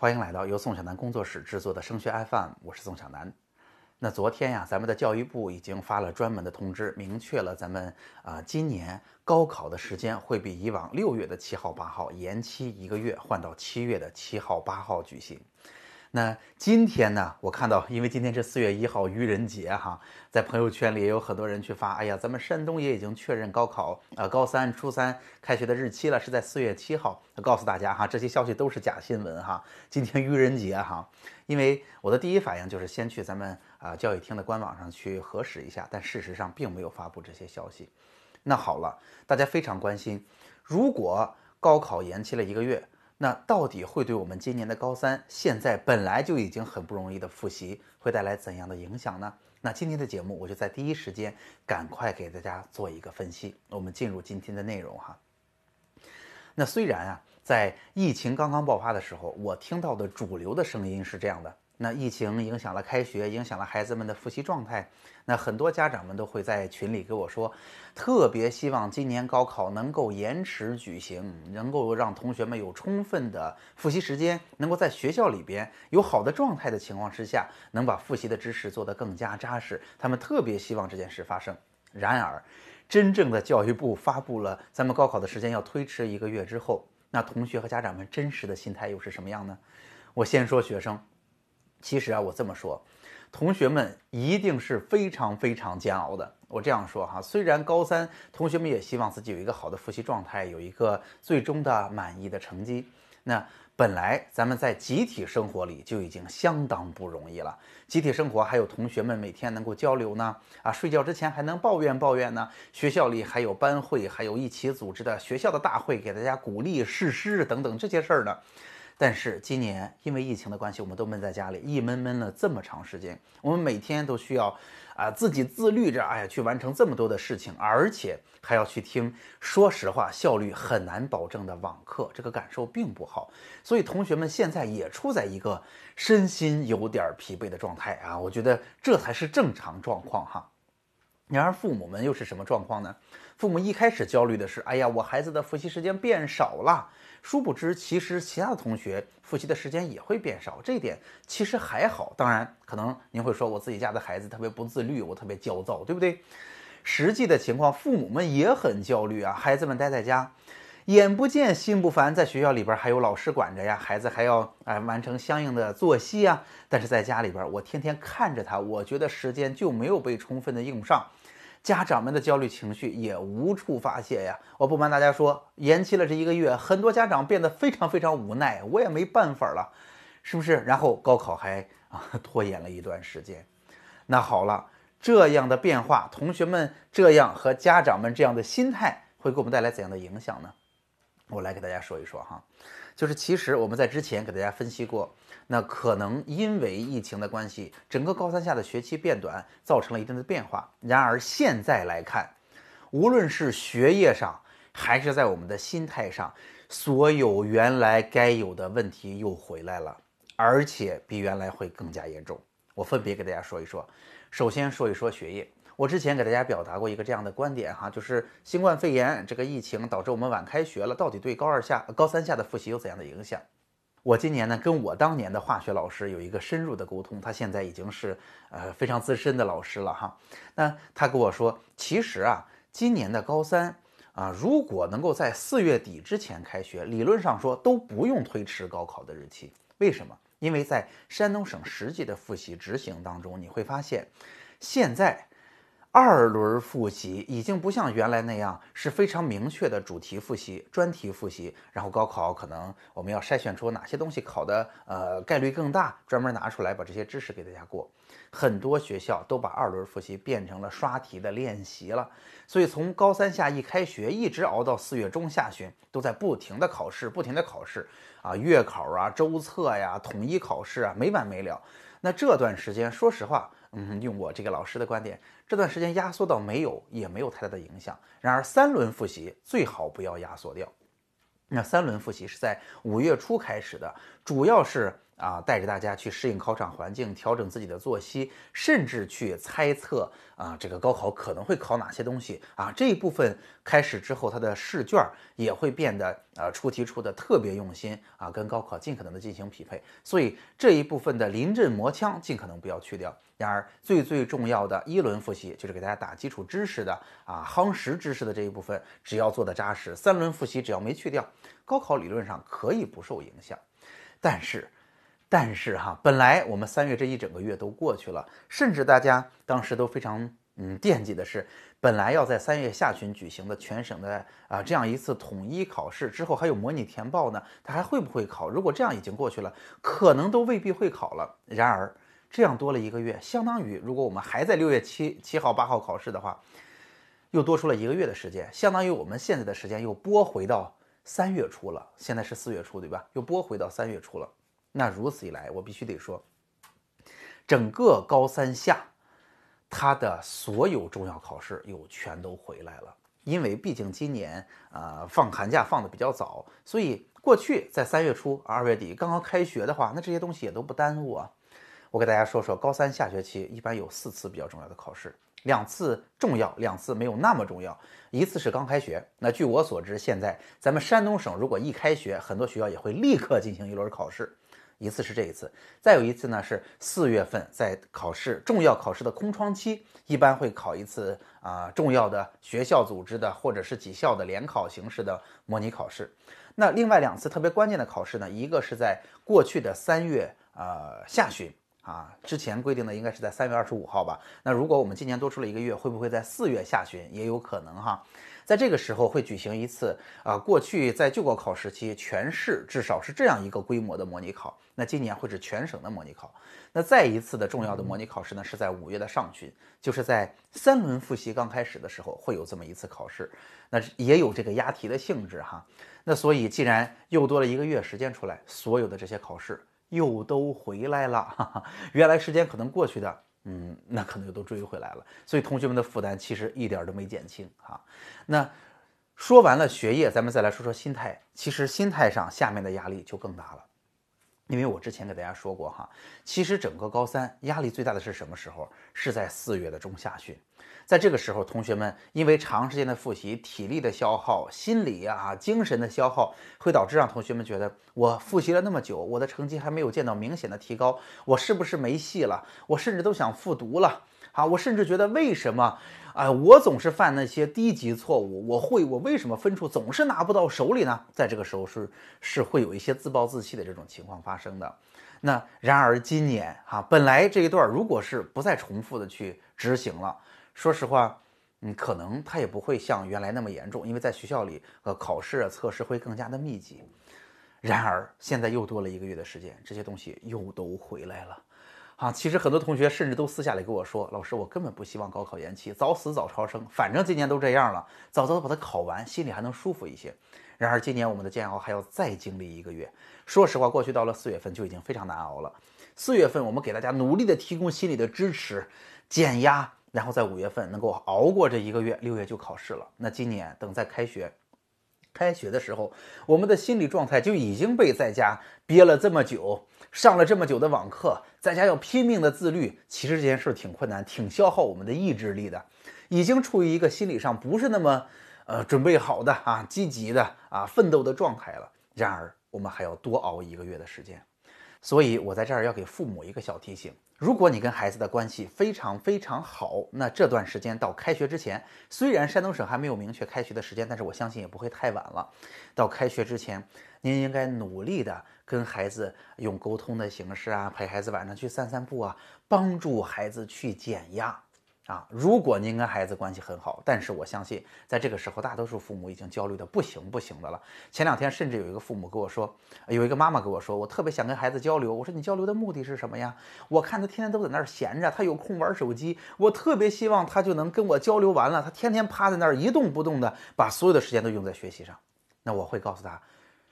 欢迎来到由宋小南工作室制作的升学 FM，我是宋小南。那昨天呀，咱们的教育部已经发了专门的通知，明确了咱们啊今年高考的时间会比以往六月的七号八号延期一个月，换到七月的七号八号举行。那今天呢，我看到，因为今天是四月一号愚人节哈，在朋友圈里也有很多人去发，哎呀，咱们山东也已经确认高考啊高三初三开学的日期了，是在四月七号。告诉大家哈，这些消息都是假新闻哈。今天愚人节哈，因为我的第一反应就是先去咱们啊教育厅的官网上去核实一下，但事实上并没有发布这些消息。那好了，大家非常关心，如果高考延期了一个月。那到底会对我们今年的高三，现在本来就已经很不容易的复习，会带来怎样的影响呢？那今天的节目，我就在第一时间赶快给大家做一个分析。我们进入今天的内容哈。那虽然啊，在疫情刚刚爆发的时候，我听到的主流的声音是这样的。那疫情影响了开学，影响了孩子们的复习状态。那很多家长们都会在群里跟我说，特别希望今年高考能够延迟举行，能够让同学们有充分的复习时间，能够在学校里边有好的状态的情况之下，能把复习的知识做得更加扎实。他们特别希望这件事发生。然而，真正的教育部发布了咱们高考的时间要推迟一个月之后，那同学和家长们真实的心态又是什么样呢？我先说学生。其实啊，我这么说，同学们一定是非常非常煎熬的。我这样说哈，虽然高三同学们也希望自己有一个好的复习状态，有一个最终的满意的成绩。那本来咱们在集体生活里就已经相当不容易了，集体生活还有同学们每天能够交流呢，啊，睡觉之前还能抱怨抱怨呢。学校里还有班会，还有一起组织的学校的大会，给大家鼓励、誓师等等这些事儿呢。但是今年因为疫情的关系，我们都闷在家里，一闷闷了这么长时间。我们每天都需要啊自己自律着，哎呀，去完成这么多的事情，而且还要去听，说实话，效率很难保证的网课，这个感受并不好。所以同学们现在也处在一个身心有点疲惫的状态啊，我觉得这才是正常状况哈。然而父母们又是什么状况呢？父母一开始焦虑的是，哎呀，我孩子的复习时间变少了。殊不知，其实其他的同学复习的时间也会变少，这一点其实还好。当然，可能您会说，我自己家的孩子特别不自律，我特别焦躁，对不对？实际的情况，父母们也很焦虑啊。孩子们待在家，眼不见心不烦，在学校里边还有老师管着呀，孩子还要啊完成相应的作息啊。但是在家里边，我天天看着他，我觉得时间就没有被充分的用上。家长们的焦虑情绪也无处发泄呀！我不瞒大家说，延期了这一个月，很多家长变得非常非常无奈，我也没办法了，是不是？然后高考还啊拖延了一段时间。那好了，这样的变化，同学们这样和家长们这样的心态，会给我们带来怎样的影响呢？我来给大家说一说哈。就是其实我们在之前给大家分析过，那可能因为疫情的关系，整个高三下的学期变短，造成了一定的变化。然而现在来看，无论是学业上，还是在我们的心态上，所有原来该有的问题又回来了，而且比原来会更加严重。我分别给大家说一说，首先说一说学业。我之前给大家表达过一个这样的观点哈，就是新冠肺炎这个疫情导致我们晚开学了，到底对高二下、高三下的复习有怎样的影响？我今年呢跟我当年的化学老师有一个深入的沟通，他现在已经是呃非常资深的老师了哈。那他跟我说，其实啊，今年的高三啊，如果能够在四月底之前开学，理论上说都不用推迟高考的日期。为什么？因为在山东省实际的复习执行当中，你会发现现在。二轮复习已经不像原来那样是非常明确的主题复习、专题复习，然后高考可能我们要筛选出哪些东西考的呃概率更大，专门拿出来把这些知识给大家过。很多学校都把二轮复习变成了刷题的练习了，所以从高三下一开学一直熬到四月中下旬，都在不停的考试，不停的考试啊，月考啊、周测呀、统一考试啊，没完没了。那这段时间，说实话。嗯，用我这个老师的观点，这段时间压缩到没有，也没有太大的影响。然而，三轮复习最好不要压缩掉。那三轮复习是在五月初开始的，主要是啊，带着大家去适应考场环境，调整自己的作息，甚至去猜测啊，这个高考可能会考哪些东西啊。这一部分开始之后，他的试卷也会变得呃出题出的特别用心啊，跟高考尽可能的进行匹配。所以这一部分的临阵磨枪尽可能不要去掉。然而最最重要的一轮复习，就是给大家打基础知识的啊，夯实知识的这一部分，只要做的扎实，三轮复习只要没去掉，高考理论上可以不受影响。但是。但是哈，本来我们三月这一整个月都过去了，甚至大家当时都非常嗯惦记的是，本来要在三月下旬举行的全省的啊这样一次统一考试之后，还有模拟填报呢，它还会不会考？如果这样已经过去了，可能都未必会考了。然而这样多了一个月，相当于如果我们还在六月七七号八号考试的话，又多出了一个月的时间，相当于我们现在的时间又拨回到三月初了。现在是四月初，对吧？又拨回到三月初了。那如此一来，我必须得说，整个高三下，它的所有重要考试又全都回来了。因为毕竟今年呃放寒假放的比较早，所以过去在三月初、二月底刚刚开学的话，那这些东西也都不耽误啊。我给大家说说，高三下学期一般有四次比较重要的考试，两次重要，两次没有那么重要。一次是刚开学，那据我所知，现在咱们山东省如果一开学，很多学校也会立刻进行一轮考试。一次是这一次，再有一次呢是四月份在考试重要考试的空窗期，一般会考一次啊重要的学校组织的或者是几校的联考形式的模拟考试。那另外两次特别关键的考试呢，一个是在过去的三月呃下旬啊，之前规定的应该是在三月二十五号吧。那如果我们今年多出了一个月，会不会在四月下旬也有可能哈？在这个时候会举行一次啊，过去在旧高考时期全市至少是这样一个规模的模拟考，那今年会是全省的模拟考。那再一次的重要的模拟考试呢，是在五月的上旬，就是在三轮复习刚开始的时候会有这么一次考试，那也有这个押题的性质哈。那所以既然又多了一个月时间出来，所有的这些考试又都回来了，哈哈，原来时间可能过去的。嗯，那可能又都追回来了，所以同学们的负担其实一点都没减轻哈。那说完了学业，咱们再来说说心态。其实心态上，下面的压力就更大了。因为我之前给大家说过哈，其实整个高三压力最大的是什么时候？是在四月的中下旬，在这个时候，同学们因为长时间的复习，体力的消耗、心理啊、精神的消耗，会导致让同学们觉得我复习了那么久，我的成绩还没有见到明显的提高，我是不是没戏了？我甚至都想复读了。啊，我甚至觉得为什么啊，我总是犯那些低级错误？我会，我为什么分数总是拿不到手里呢？在这个时候是是会有一些自暴自弃的这种情况发生的。那然而今年哈，本来这一段如果是不再重复的去执行了，说实话，嗯，可能它也不会像原来那么严重，因为在学校里呃考试啊测试会更加的密集。然而现在又多了一个月的时间，这些东西又都回来了。啊，其实很多同学甚至都私下里跟我说：“老师，我根本不希望高考延期，早死早超生，反正今年都这样了，早早的把它考完，心里还能舒服一些。”然而今年我们的煎熬还要再经历一个月。说实话，过去到了四月份就已经非常难熬了。四月份我们给大家努力的提供心理的支持、减压，然后在五月份能够熬过这一个月，六月就考试了。那今年等在开学。开学的时候，我们的心理状态就已经被在家憋了这么久，上了这么久的网课，在家要拼命的自律，其实这件事挺困难，挺消耗我们的意志力的，已经处于一个心理上不是那么呃准备好的啊积极的啊奋斗的状态了。然而，我们还要多熬一个月的时间，所以我在这儿要给父母一个小提醒。如果你跟孩子的关系非常非常好，那这段时间到开学之前，虽然山东省还没有明确开学的时间，但是我相信也不会太晚了。到开学之前，您应该努力的跟孩子用沟通的形式啊，陪孩子晚上去散散步啊，帮助孩子去减压。啊，如果您跟孩子关系很好，但是我相信，在这个时候，大多数父母已经焦虑的不行不行的了。前两天，甚至有一个父母跟我说，有一个妈妈跟我说，我特别想跟孩子交流。我说，你交流的目的是什么呀？我看他天天都在那儿闲着，他有空玩手机。我特别希望他就能跟我交流完了，他天天趴在那儿一动不动的，把所有的时间都用在学习上。那我会告诉他，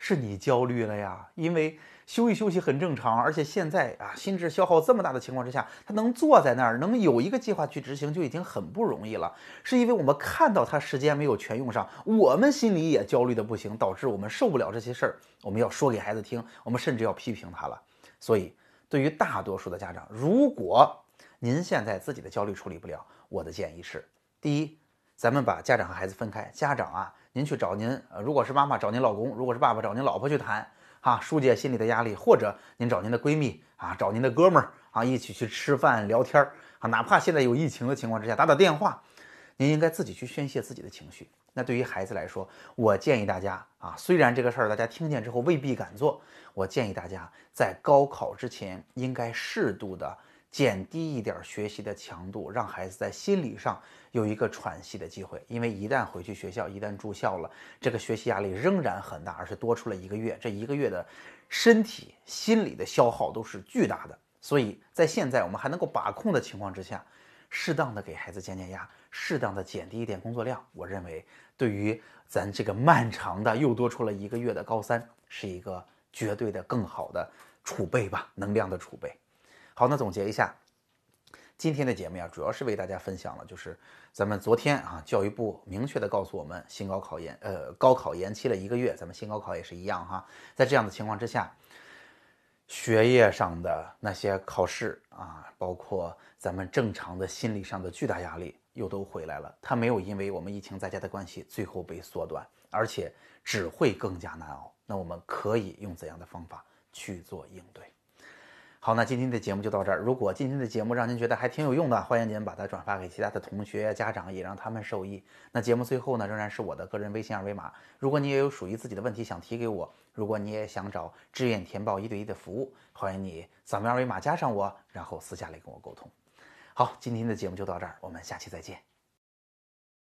是你焦虑了呀，因为。休息休息很正常，而且现在啊，心智消耗这么大的情况之下，他能坐在那儿，能有一个计划去执行，就已经很不容易了。是因为我们看到他时间没有全用上，我们心里也焦虑的不行，导致我们受不了这些事儿。我们要说给孩子听，我们甚至要批评他了。所以，对于大多数的家长，如果您现在自己的焦虑处理不了，我的建议是：第一，咱们把家长和孩子分开。家长啊，您去找您，呃，如果是妈妈找您老公，如果是爸爸找您老婆去谈，哈，疏解心理的压力，或者您找您的闺蜜啊，找您的哥们儿啊，一起去吃饭聊天儿啊，哪怕现在有疫情的情况之下，打打电话。您应该自己去宣泄自己的情绪。那对于孩子来说，我建议大家啊，虽然这个事儿大家听见之后未必敢做，我建议大家在高考之前应该适度的减低一点学习的强度，让孩子在心理上有一个喘息的机会。因为一旦回去学校，一旦住校了，这个学习压力仍然很大，而且多出了一个月，这一个月的身体、心理的消耗都是巨大的。所以在现在我们还能够把控的情况之下，适当的给孩子减减压。适当的减低一点工作量，我认为对于咱这个漫长的又多出了一个月的高三，是一个绝对的更好的储备吧，能量的储备。好，那总结一下，今天的节目呀，主要是为大家分享了，就是咱们昨天啊，教育部明确的告诉我们，新高考延呃高考延期了一个月，咱们新高考也是一样哈，在这样的情况之下。学业上的那些考试啊，包括咱们正常的心理上的巨大压力，又都回来了。它没有因为我们疫情在家的关系最后被缩短，而且只会更加难熬。那我们可以用怎样的方法去做应对？好，那今天的节目就到这儿。如果今天的节目让您觉得还挺有用的，欢迎您把它转发给其他的同学、家长，也让他们受益。那节目最后呢，仍然是我的个人微信二维码。如果你也有属于自己的问题想提给我，如果你也想找志愿填报一对一的服务，欢迎你扫描二维码加上我，然后私下里跟我沟通。好，今天的节目就到这儿，我们下期再见。